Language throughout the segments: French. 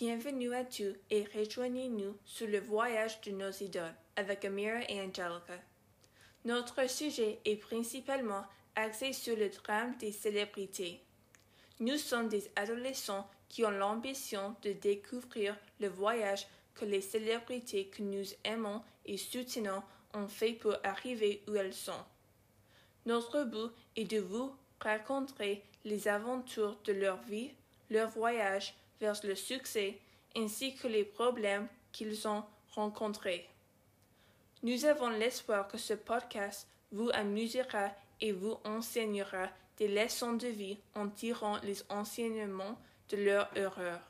Bienvenue à tous et rejoignez-nous sur le voyage de nos idoles avec Amira et Angelica. Notre sujet est principalement axé sur le drame des célébrités. Nous sommes des adolescents qui ont l'ambition de découvrir le voyage que les célébrités que nous aimons et soutenons ont fait pour arriver où elles sont. Notre but est de vous raconter les aventures de leur vie, leur voyage vers le succès, ainsi que les problèmes qu'ils ont rencontrés. Nous avons l'espoir que ce podcast vous amusera et vous enseignera des leçons de vie en tirant les enseignements de leur erreur.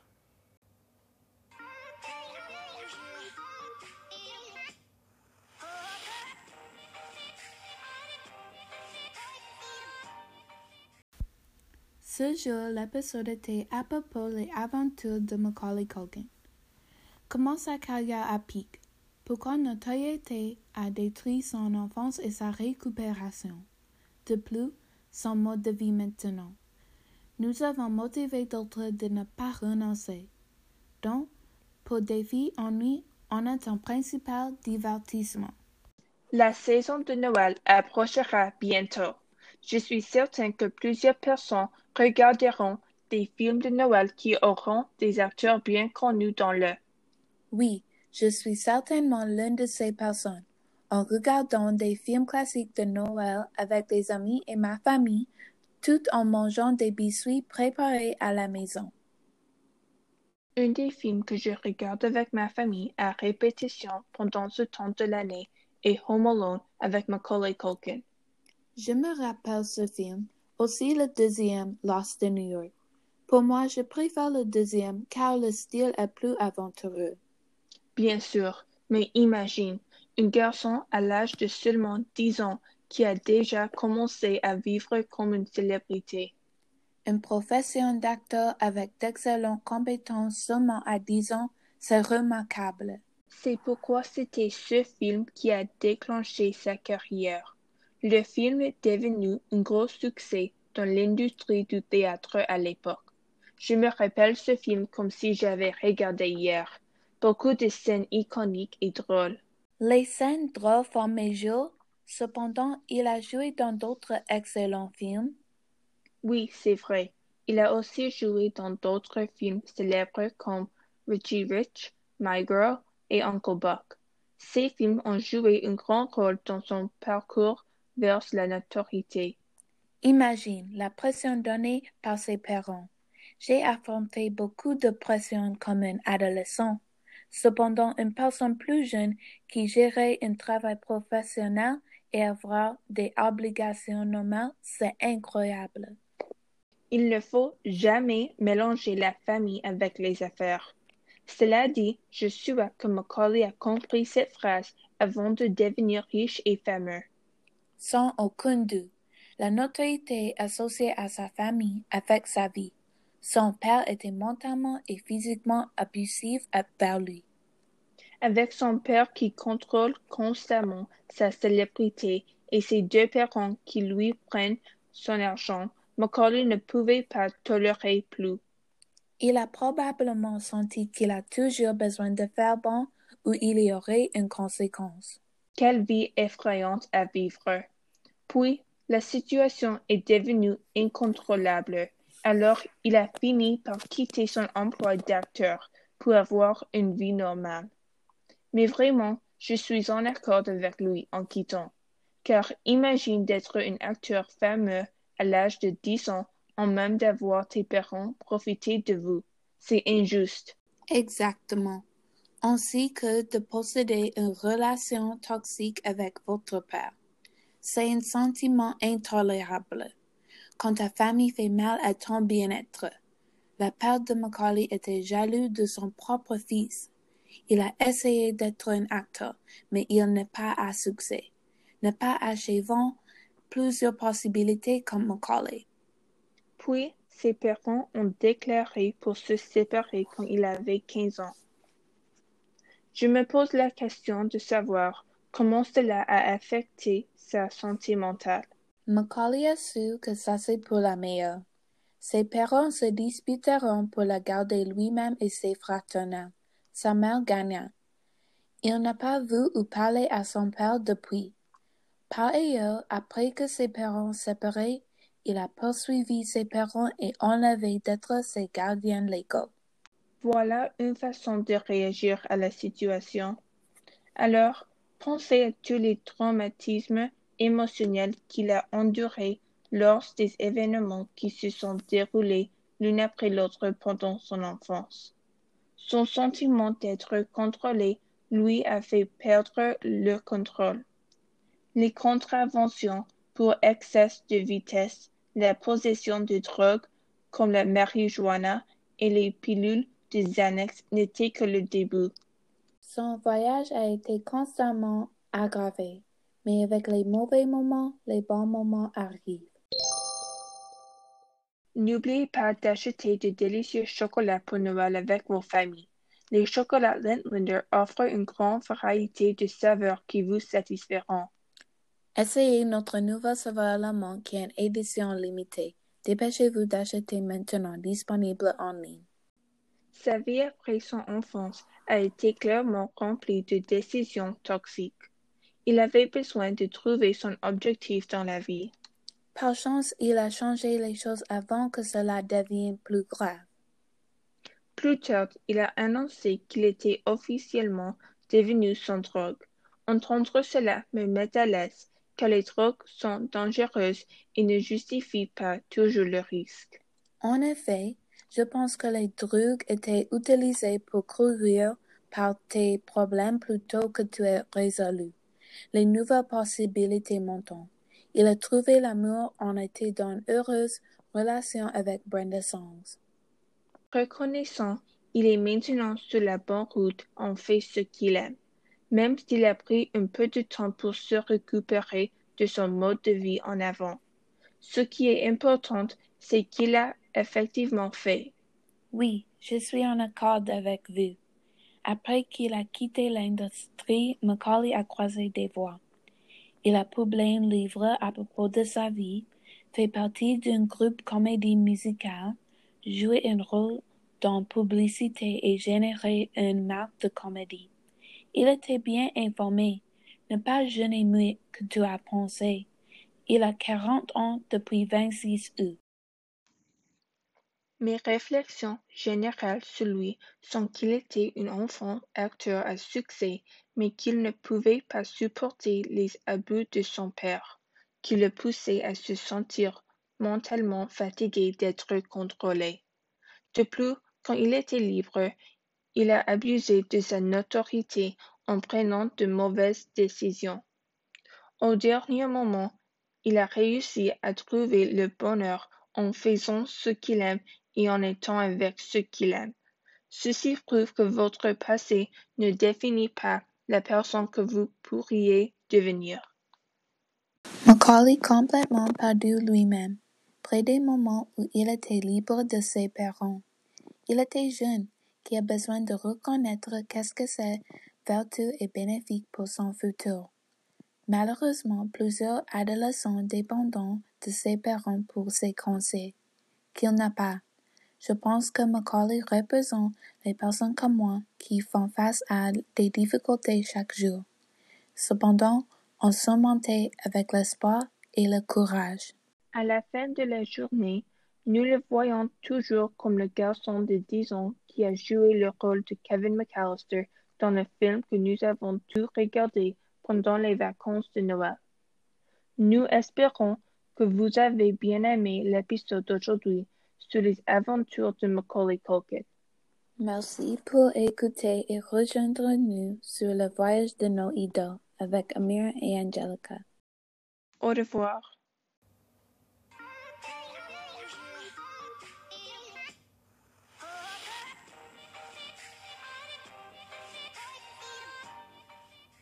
Ce jour, l'épisode était à propos des aventures de Macaulay Culkin. Comment sa carrière a piqué? Pourquoi notoriété a détruit son enfance et sa récupération? De plus, son mode de vie maintenant. Nous avons motivé d'autres de ne pas renoncer. Donc, pour défi ennui, on a un principal divertissement. La saison de Noël approchera bientôt. Je suis certain que plusieurs personnes regarderont des films de Noël qui auront des acteurs bien connus dans le. Oui, je suis certainement l'une de ces personnes. En regardant des films classiques de Noël avec des amis et ma famille, tout en mangeant des biscuits préparés à la maison. Un des films que je regarde avec ma famille à répétition pendant ce temps de l'année est Home Alone avec Macaulay Culkin. Je me rappelle ce film, aussi le deuxième, Lost in New York. Pour moi, je préfère le deuxième car le style est plus aventureux. Bien sûr, mais imagine, un garçon à l'âge de seulement 10 ans qui a déjà commencé à vivre comme une célébrité. Une profession d'acteur avec d'excellentes compétences seulement à 10 ans, c'est remarquable. C'est pourquoi c'était ce film qui a déclenché sa carrière. Le film est devenu un gros succès dans l'industrie du théâtre à l'époque. Je me rappelle ce film comme si j'avais regardé hier. Beaucoup de scènes iconiques et drôles. Les scènes drôles font mes jours. Cependant, il a joué dans d'autres excellents films. Oui, c'est vrai. Il a aussi joué dans d'autres films célèbres comme Richie Rich, My Girl et Uncle Buck. Ces films ont joué un grand rôle dans son parcours vers la notoriété. Imagine la pression donnée par ses parents. J'ai affronté beaucoup de pression comme un adolescent. Cependant, une personne plus jeune qui gérait un travail professionnel et avoir des obligations normales, c'est incroyable. Il ne faut jamais mélanger la famille avec les affaires. Cela dit, je suis que Macaulay a compris cette phrase avant de devenir riche et fameux. Sans aucun doute, la notoriété associée à sa famille affecte sa vie. Son père était mentalement et physiquement abusif envers lui. Avec son père qui contrôle constamment sa célébrité et ses deux parents qui lui prennent son argent, Macaulay ne pouvait pas tolérer plus. Il a probablement senti qu'il a toujours besoin de faire bon ou il y aurait une conséquence. Quelle vie effrayante à vivre. Puis, la situation est devenue incontrôlable. Alors, il a fini par quitter son emploi d'acteur pour avoir une vie normale. Mais vraiment, je suis en accord avec lui en quittant. Car imagine d'être un acteur fameux à l'âge de 10 ans en même d'avoir tes parents profiter de vous. C'est injuste. Exactement. Ainsi que de posséder une relation toxique avec votre père. C'est un sentiment intolérable. Quand ta famille fait mal à ton bien-être. La père de Macaulay était jaloux de son propre fils. Il a essayé d'être un acteur, mais il n'est pas à succès. N'est pas achevant plusieurs possibilités comme Macaulay. Puis, ses parents ont déclaré pour se séparer quand il avait 15 ans. Je me pose la question de savoir comment cela a affecté sa santé mentale. Macaulay a su que ça c'est pour la meilleure. Ses parents se disputeront pour la garder lui-même et ses fraternels. Sa mère gagna. Il n'a pas vu ou parlé à son père depuis. Par ailleurs, après que ses parents séparés, il a poursuivi ses parents et enlevé d'être ses gardiens légaux. Voilà une façon de réagir à la situation. Alors, pensez à tous les traumatismes émotionnels qu'il a endurés lors des événements qui se sont déroulés l'une après l'autre pendant son enfance? Son sentiment d'être contrôlé lui a fait perdre le contrôle. Les contraventions pour excès de vitesse, la possession de drogues comme la marijuana et les pilules de Xanax n'étaient que le début. Son voyage a été constamment aggravé, mais avec les mauvais moments, les bons moments arrivent. N'oubliez pas d'acheter de délicieux chocolats pour Noël avec vos familles. Les chocolats Lindlander offrent une grande variété de saveurs qui vous satisferont. Essayez notre nouveau saveur allemand qui est une édition limitée. Dépêchez-vous d'acheter maintenant disponible en ligne. Sa vie après son enfance a été clairement remplie de décisions toxiques. Il avait besoin de trouver son objectif dans la vie. Par chance, il a changé les choses avant que cela devienne plus grave. Plus tard, il a annoncé qu'il était officiellement devenu sans drogue. Entendre cela me met à l'aise, car les drogues sont dangereuses et ne justifient pas toujours le risque. En effet, je pense que les drogues étaient utilisées pour courir par tes problèmes plutôt que tu es résolu. Les nouvelles possibilités montent. Il a trouvé l'amour en était dans une heureuse relation avec Brenda Songs. Reconnaissant, il est maintenant sur la bonne route en fait ce qu'il aime, même s'il a pris un peu de temps pour se récupérer de son mode de vie en avant. Ce qui est important, c'est qu'il a effectivement fait. Oui, je suis en accord avec vous. Après qu'il a quitté l'industrie, Macaulay a croisé des voies. Il a publié un livre à propos de sa vie, fait partie d'un groupe comédie musicale, joué un rôle dans publicité et généré une marque de comédie. Il était bien informé, ne pas jeune muet que tu as pensé. Il a quarante ans depuis vingt-six août. Mes réflexions générales sur lui sont qu'il était un enfant acteur à succès, mais qu'il ne pouvait pas supporter les abus de son père, qui le poussaient à se sentir mentalement fatigué d'être contrôlé. De plus, quand il était libre, il a abusé de sa notoriété en prenant de mauvaises décisions. Au dernier moment, il a réussi à trouver le bonheur en faisant ce qu'il aime et en étant avec ceux qu'il aime. Ceci prouve que votre passé ne définit pas la personne que vous pourriez devenir. Macaulay complètement perdu lui-même, près des moments où il était libre de ses parents. Il était jeune, qui a besoin de reconnaître qu'est-ce que c'est vertu et bénéfique pour son futur. Malheureusement, plusieurs adolescents dépendants de ses parents pour ses conseils, qu'il n'a pas. Je pense que Macaulay représente les personnes comme moi qui font face à des difficultés chaque jour. Cependant, on surmontait avec l'espoir et le courage. À la fin de la journée, nous le voyons toujours comme le garçon de dix ans qui a joué le rôle de Kevin McAllister dans le film que nous avons tous regardé pendant les vacances de Noël. Nous espérons que vous avez bien aimé l'épisode d'aujourd'hui sur les aventures de Macaulay Culkin. Merci pour écouter et rejoindre-nous sur le voyage de nos idoles avec Amir et Angelica. Au revoir.